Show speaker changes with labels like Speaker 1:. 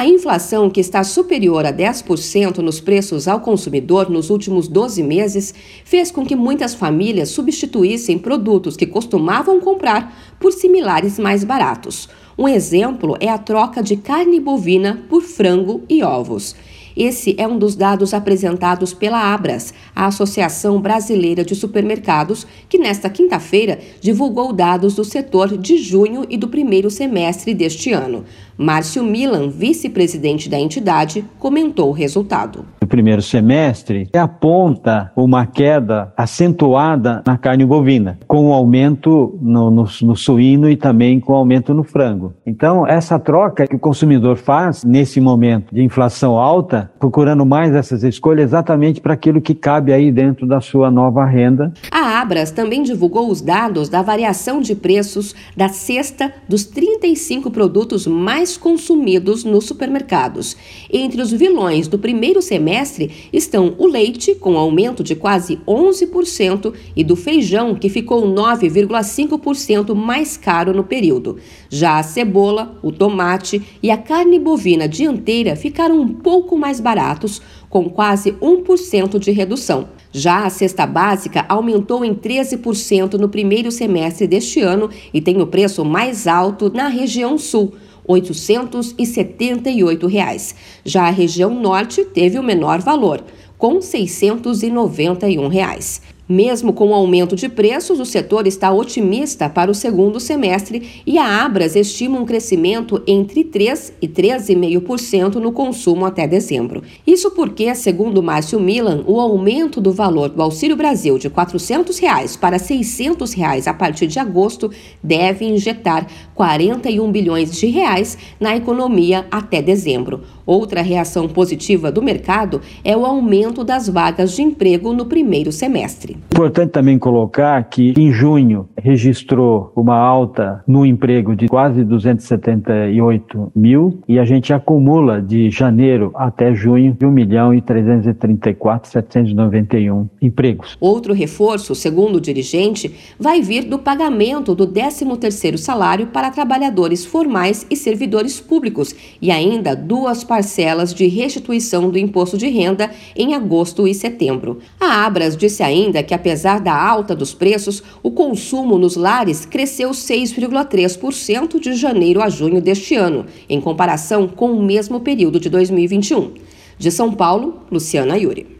Speaker 1: A inflação, que está superior a 10% nos preços ao consumidor nos últimos 12 meses, fez com que muitas famílias substituíssem produtos que costumavam comprar por similares mais baratos. Um exemplo é a troca de carne bovina por frango e ovos. Esse é um dos dados apresentados pela Abras, a Associação Brasileira de Supermercados, que nesta quinta-feira divulgou dados do setor de junho e do primeiro semestre deste ano. Márcio Milan, vice-presidente da entidade, comentou o resultado.
Speaker 2: No primeiro semestre, aponta uma queda acentuada na carne bovina, com um aumento no, no, no suíno e também com aumento no frango. Então, essa troca que o consumidor faz nesse momento de inflação alta, procurando mais essas escolhas exatamente para aquilo que cabe aí dentro da sua nova renda.
Speaker 1: A Abras também divulgou os dados da variação de preços da cesta dos 35 produtos mais consumidos nos supermercados. Entre os vilões do primeiro semestre estão o leite, com aumento de quase 11%, e do feijão, que ficou 9,5% mais caro no período. Já a cebola, o tomate e a carne bovina dianteira ficaram um pouco mais baratos, com quase 1% de redução. Já a cesta básica aumentou em 13% no primeiro semestre deste ano e tem o preço mais alto na região sul. 878 reais. Já a região norte teve o menor valor, com 691 reais. Mesmo com o aumento de preços, o setor está otimista para o segundo semestre e a Abras estima um crescimento entre 3% e 3,5% no consumo até dezembro. Isso porque, segundo Márcio Milan, o aumento do valor do Auxílio Brasil de 400 reais para 600 reais a partir de agosto deve injetar 41 bilhões de reais na economia até dezembro. Outra reação positiva do mercado é o aumento das vagas de emprego no primeiro semestre.
Speaker 2: Importante também colocar que em junho registrou uma alta no emprego de quase 278 mil e a gente acumula de janeiro até junho 1 milhão e 334 791 empregos.
Speaker 1: Outro reforço, segundo o dirigente, vai vir do pagamento do 13º salário para trabalhadores formais e servidores públicos e ainda duas parcelas de restituição do imposto de renda em agosto e setembro. A Abras disse ainda que, apesar da alta dos preços, o consumo nos lares cresceu 6,3% de janeiro a junho deste ano, em comparação com o mesmo período de 2021. De São Paulo, Luciana Yuri.